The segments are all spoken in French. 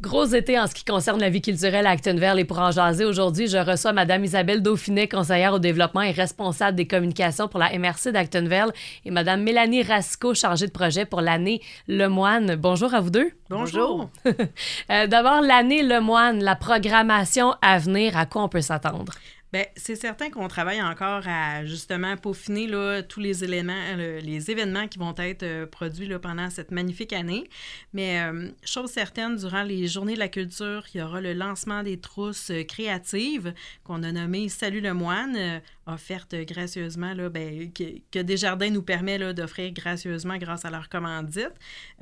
Gros été en ce qui concerne la vie culturelle à Actonville et pour en jaser aujourd'hui, je reçois Madame Isabelle Dauphinet, conseillère au développement et responsable des communications pour la MRC d'Actonville et Madame Mélanie Rasco, chargée de projet pour l'année Le Moine. Bonjour à vous deux. Bonjour. Euh, D'abord, l'année Le Moine, la programmation à venir, à quoi on peut s'attendre? Bien, c'est certain qu'on travaille encore à justement peaufiner là, tous les éléments, les événements qui vont être euh, produits pendant cette magnifique année. Mais euh, chose certaine, durant les Journées de la culture, il y aura le lancement des trousses euh, créatives qu'on a nommées Salut le moine, offertes gracieusement, là, ben, que, que Desjardins nous permet d'offrir gracieusement grâce à leur commandite.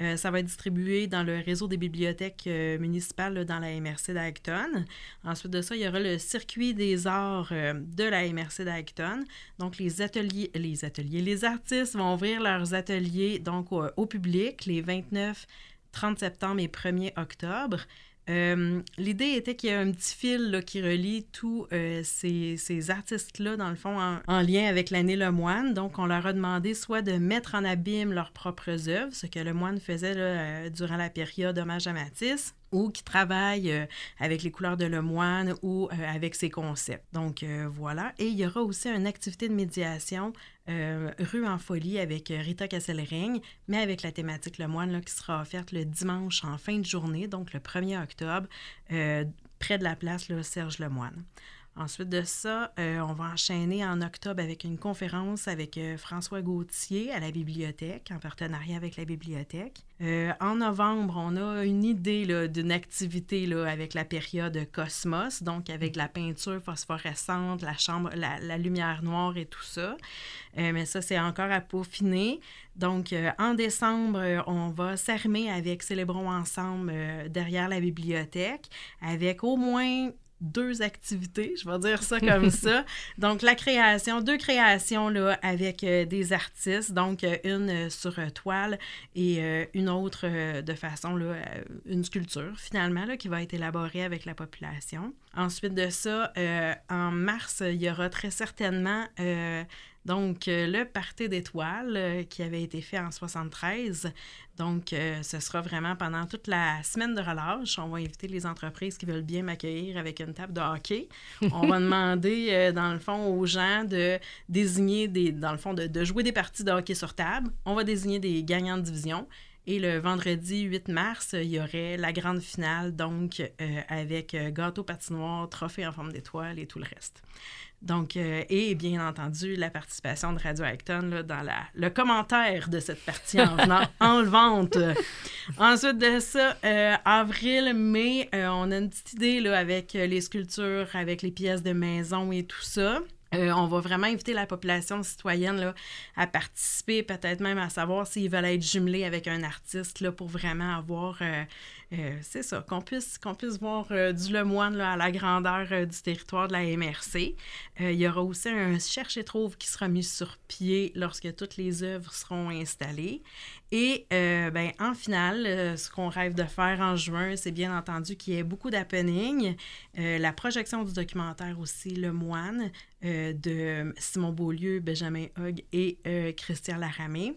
Euh, ça va être distribué dans le réseau des bibliothèques euh, municipales dans la MRC d'Acton. Ensuite de ça, il y aura le circuit des arts euh, de la MRC d'Acton. Donc, les ateliers, les ateliers, les artistes vont ouvrir leurs ateliers donc au, au public les 29, 30 septembre et 1er octobre. Euh, L'idée était qu'il y ait un petit fil qui relie tous euh, ces, artistes-là, dans le fond, en, en lien avec l'année Le Moine. Donc, on leur a demandé soit de mettre en abîme leurs propres œuvres, ce que Le Moine faisait euh, durant la période Hommage à Matisse, ou qui travaillent euh, avec les couleurs de Le Moine ou euh, avec ses concepts. Donc, euh, voilà. Et il y aura aussi une activité de médiation rue en folie avec Rita Kesselring, mais avec la thématique Le Moine là, qui sera offerte le dimanche en fin de journée, donc le 1er octobre, près de la place là, Serge Lemoine. Ensuite de ça, euh, on va enchaîner en octobre avec une conférence avec euh, François Gauthier à la bibliothèque, en partenariat avec la bibliothèque. Euh, en novembre, on a une idée d'une activité avec la période Cosmos, donc avec la peinture phosphorescente, la, chambre, la, lumière noire et tout ça. Mais ça, c'est encore à peaufiner. Donc, en décembre, on va s'armer avec Célébrons ensemble derrière la bibliothèque, avec au moins deux activités, je vais dire ça comme ça. Donc, la création, deux créations là, avec euh, des artistes, donc euh, une euh, sur euh, toile et une autre de façon, là, une sculpture finalement, là, qui va être élaborée avec la population. Ensuite de ça, en mars, il y aura très certainement donc euh, le Party d'étoiles euh, qui avait été fait en 73. Donc, euh, ce sera vraiment pendant toute la semaine de relâche. On va inviter les entreprises qui veulent bien m'accueillir avec une table de hockey. On va demander, dans le fond, aux gens de désigner des, dans le fond, de, de jouer des parties de hockey sur table. On va désigner des gagnants de division. Et le vendredi 8 mars, il y aurait la grande finale, donc euh, avec euh, gâteau patinoire, trophée en forme d'étoile et tout le reste. Donc, euh, et bien entendu, la participation de Radio Acton là, dans la, le commentaire de cette partie en, venant, en vente. Ensuite de ça, euh, avril, mai, on a une petite idée là, avec les sculptures, avec les pièces de maison et tout ça. Euh, on va vraiment inviter la population citoyenne là, à participer, peut-être même à savoir s'ils veulent être jumelés avec un artiste là, pour vraiment avoir, euh, euh, c'est ça, qu'on puisse, qu'on puisse voir du Lemoine là, à la grandeur du territoire de la MRC. Il y aura aussi un cherche et trouve qui sera mis sur pied lorsque toutes les œuvres seront installées. Et euh, ben, en finale, euh, ce qu'on rêve de faire en juin, c'est bien entendu qu'il y ait beaucoup d'happenings. Euh, la projection du documentaire aussi, Le Moine, euh, de Simon Beaulieu, Benjamin Hogg et euh, Christian Laramé.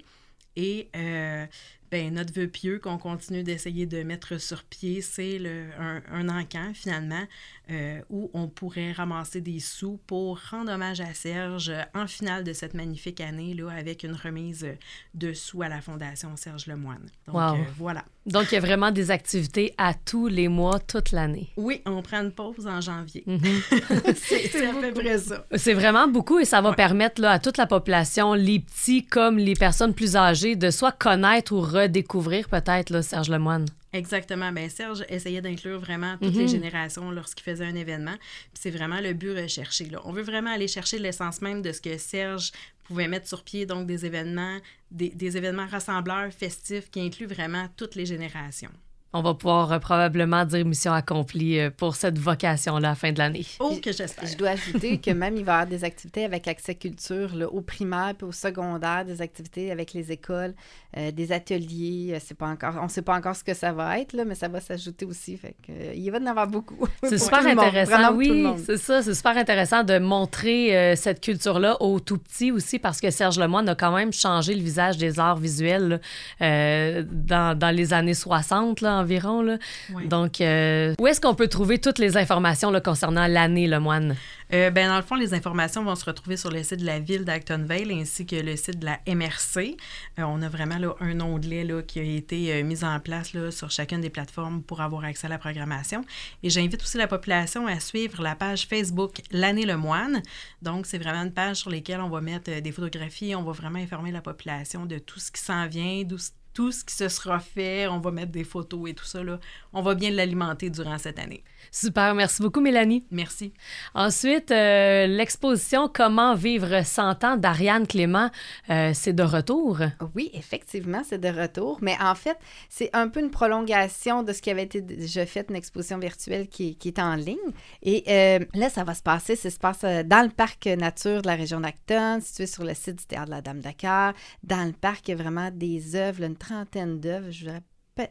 Et ben, notre vœu pieux qu'on continue d'essayer de mettre sur pied, c'est un, un encan finalement euh, où on pourrait ramasser des sous pour rendre hommage à Serge en finale de cette magnifique année là, avec une remise de sous à la Fondation Serge Lemoine. Donc Wow. euh, voilà. Donc, il y a vraiment des activités à tous les mois, toute l'année. Oui, on prend une pause en janvier. Mhm. c'est c'est à peu près ça. C'est vraiment beaucoup et ça va Ouais. permettre là, à toute la population, les petits comme les personnes plus âgées, de soit connaître ou redécouvrir peut-être là, Serge Lemoine. Exactement. Ben Serge essayait d'inclure vraiment toutes Mhm. les générations lorsqu'il faisait un événement. Puis c'est vraiment le but recherché. Là. On veut vraiment aller chercher l'essence même de ce que Serge pouvait mettre sur pied, donc des événements, des, des événements rassembleurs festifs qui incluent vraiment toutes les générations. On va pouvoir probablement dire mission accomplie pour cette vocation-là à la fin de l'année. Oh, que j'espère. Je dois ajouter que même il va y avoir des activités avec Accès Culture, là, au primaire puis au secondaire, des activités avec les écoles, des ateliers. C'est pas encore, on ne sait pas encore ce que ça va être, là, mais ça va s'ajouter aussi. Fait que, il va y en avoir beaucoup. C'est super intéressant, oui. C'est ça, c'est super intéressant de montrer cette culture-là aux tout petits aussi parce que Serge Lemoine a quand même changé le visage des arts visuels euh, dans, dans, les années 60 là, environ. Là. Donc, euh, où est-ce qu'on peut trouver toutes les informations là, concernant l'année Lemoine? Euh, ben, dans le fond, les informations vont se retrouver sur le site de la ville d'Actonville ainsi que le site de la MRC. Euh, on a vraiment là, un onglet là, qui a été euh, mis en place là, sur chacune des plateformes pour avoir accès à la programmation. Et j'invite aussi la population à suivre la page Facebook L'année le moine. Donc, c'est vraiment une page sur laquelle on va mettre des photographies, on va vraiment informer la population de tout ce qui s'en vient, d'où tout ce qui se sera fait, on va mettre des photos et tout ça. Là. On va bien l'alimenter durant cette année. Super, merci beaucoup Mélanie. Merci. Ensuite, euh, l'exposition Comment vivre 100 ans d'Ariane Clément, euh, c'est de retour. Oui, effectivement, c'est de retour, mais en fait, c'est un peu une prolongation de ce qui avait été déjà fait, une exposition virtuelle qui, qui est en ligne. Et euh, là, ça va se passer, ça se passe dans le parc nature de la région d'Acton, situé sur le site du Théâtre de la Dame Dakar. Dans le parc, il y a vraiment des œuvres, une trentaine d'œuvres, je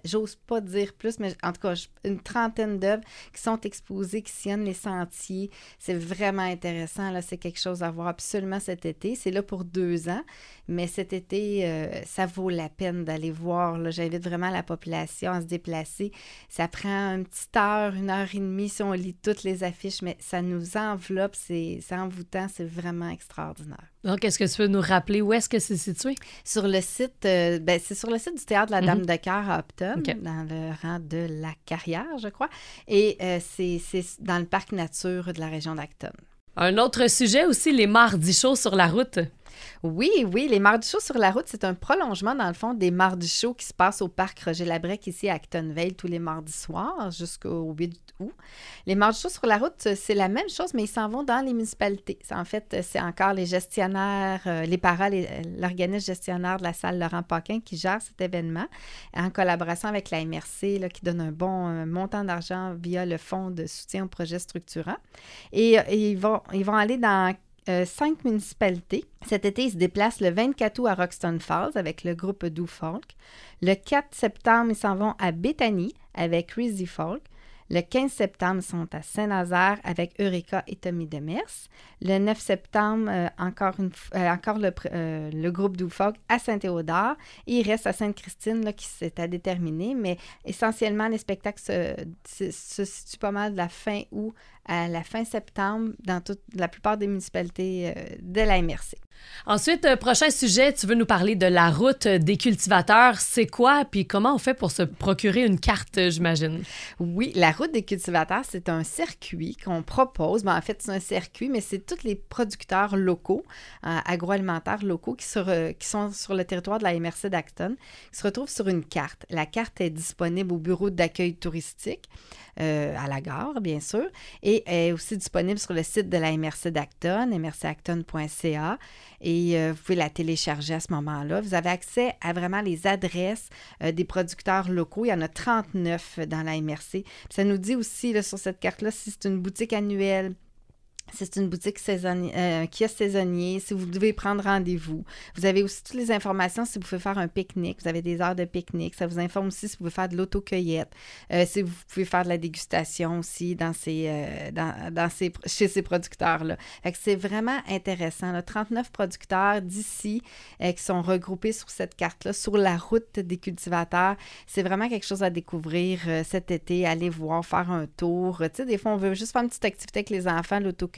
j'ose pas dire plus, mais en tout cas, une trentaine d'œuvres qui sont exposées, qui sillonnent les sentiers. C'est vraiment intéressant. Là, c'est quelque chose à voir absolument cet été. C'est là pour deux ans, mais cet été, euh, ça vaut la peine d'aller voir. J'invite vraiment la population à se déplacer. Ça prend une petite heure, une heure et demie si on lit toutes les affiches, mais ça nous enveloppe. C'est envoûtant. C'est vraiment extraordinaire. Donc, est-ce que tu veux nous rappeler? Où est-ce que c'est situé? Sur le site, euh, ben, c'est sur le site du Théâtre de la Dame mhm. de Cœur à Upton, dans le rang de la carrière, je crois. Et euh, c'est dans le parc nature de la région d'Acton. Un autre sujet aussi, les mardis chauds sur la route. Oui, oui, les Mardis chauds sur la route, c'est un prolongement, dans le fond, des Mardis chauds qui se passent au parc Roger Labrec, ici à Actonville, tous les mardis soirs jusqu'au 8 août. Les Mardis chauds sur la route, c'est la même chose, mais ils s'en vont dans les municipalités. En fait, c'est encore les gestionnaires, euh, les parents, l'organisme gestionnaire de la salle Laurent Paquin qui gère cet événement en collaboration avec la MRC, qui donne un bon montant d'argent via le fonds de soutien aux projets structurants. Et, et ils, vont, ils vont aller dans euh, cinq municipalités. Cet été, ils se déplacent le 24 août à Roxton Falls avec le groupe Do Folk. Le 4 septembre, ils s'en vont à Bethany avec Rizzy Folk. Le 15 septembre, ils sont à Saint-Nazaire avec Eureka et Tommy Demers. Le 9 septembre, euh, euh, encore le, groupe Folk à Saint-Théodore. Il reste à Sainte-Christine, qui s'est à déterminer, mais essentiellement, les spectacles se, se, se situent pas mal de la fin août à la fin septembre dans toute la plupart des municipalités euh, de la MRC. Ensuite, euh, prochain sujet, tu veux nous parler de la route des cultivateurs. C'est quoi, puis comment on fait pour se procurer une carte, j'imagine? Oui, la route des cultivateurs, c'est un circuit qu'on propose. Ben, en fait, c'est un circuit, mais c'est tous les producteurs locaux, euh, agroalimentaires locaux qui, qui sont sur le territoire de la MRC d'Acton, qui se retrouvent sur une carte. La carte est disponible au bureau d'accueil touristique. Euh, à la gare, bien sûr, et est aussi disponible sur le site de la MRC d'Acton, mrcacton.ca, et euh, vous pouvez la télécharger à ce moment-là. Vous avez accès à vraiment les adresses euh, des producteurs locaux. Il y en a 39 dans la MRC. ça nous dit aussi sur cette carte-là si c'est une boutique annuelle c'est une boutique saisonnier, euh, qui est saisonnier, si vous devez prendre rendez-vous. Vous avez aussi toutes les informations si vous pouvez faire un pique-nique. Vous avez des heures de pique-nique. Ça vous informe aussi si vous pouvez faire de l'autocueillette. Euh, si vous pouvez faire de la dégustation aussi dans ces, euh, dans, ces, chez ces producteurs-là. C'est vraiment intéressant. Là. 39 producteurs d'ici qui sont regroupés sur cette carte-là, sur la route des cultivateurs. C'est vraiment quelque chose à découvrir cet été. Aller voir, faire un tour. Tu des fois, on veut juste faire une petite activité avec les enfants, l'autocueillette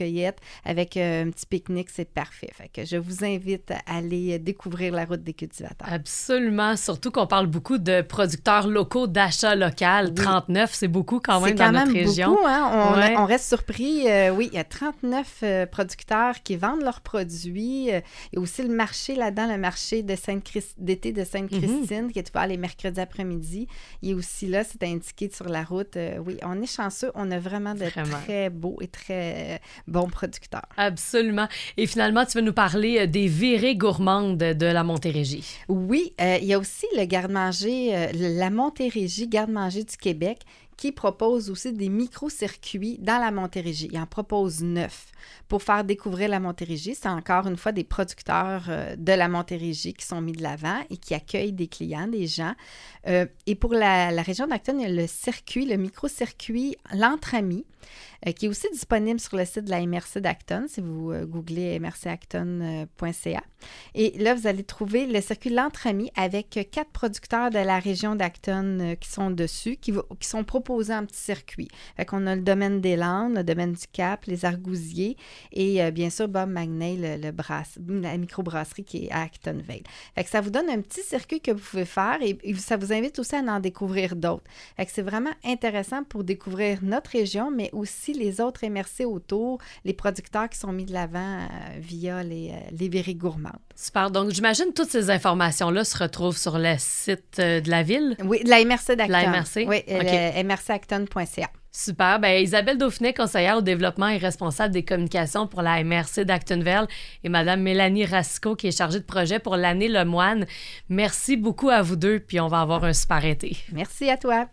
avec euh, un petit pique-nique, c'est parfait. Fait que je vous invite à aller découvrir la route des cultivateurs. Absolument, surtout qu'on parle beaucoup de producteurs locaux, d'achat local. 39, c'est beaucoup quand même dans notre région. Beaucoup, hein? on, reste surpris. Euh, oui, il y a 39 euh, producteurs qui vendent leurs produits. Il y a aussi le marché là-dedans, le marché de Sainte d'été de Sainte-Christine, mhm. qui est ouvert les mercredis après-midi. Il est aussi là, c'est indiqué sur la route. oui, on est chanceux. On a vraiment de très beaux et très bons producteurs. Absolument. Et finalement, tu vas nous parler euh, des virées gourmandes de la Montérégie. Oui, euh, il y a aussi le garde-manger, euh, la Montérégie garde-manger du Québec qui propose aussi des micro-circuits dans la Montérégie. Il en propose neuf pour faire découvrir la Montérégie. C'est encore une fois des producteurs euh, de la Montérégie qui sont mis de l'avant et qui accueillent des clients, des gens. Euh, et pour la, région d'Acton, il y a le circuit, le micro-circuit L'Entre-Amis, euh, qui est aussi disponible sur le site de la MRC d'Acton, si vous googlez mrcacton.ca. Et là, vous allez trouver le circuit L'Entre-Amis avec quatre producteurs de la région d'Acton qui sont dessus, qui, qui sont proposés en petit circuit. Fait qu'on a le domaine des Landes, le domaine du Cap, les Argousiers et euh, bien sûr Bob Magnay, le, brasse, la microbrasserie qui est à Actonville. Fait que ça vous donne un petit circuit que vous pouvez faire et, ça vous invite aussi à en découvrir d'autres. Fait que c'est vraiment intéressant pour découvrir notre région, mais aussi les autres MRC autour, les producteurs qui sont mis de l'avant euh, via les, euh, les verries gourmandes. Super. Donc, j'imagine toutes ces informations-là se retrouvent sur le site de la ville? Oui, de la MRC d'Acton. La MRC? Oui, okay. mrcacton.ca. Super. Ben, Isabelle Dauphinet, conseillère au développement et responsable des communications pour la MRC d'Actonville, et Madame Mélanie Rasco, qui est chargée de projet pour l'année Le Moine. Merci beaucoup à vous deux, puis on va avoir un super été. Merci à toi.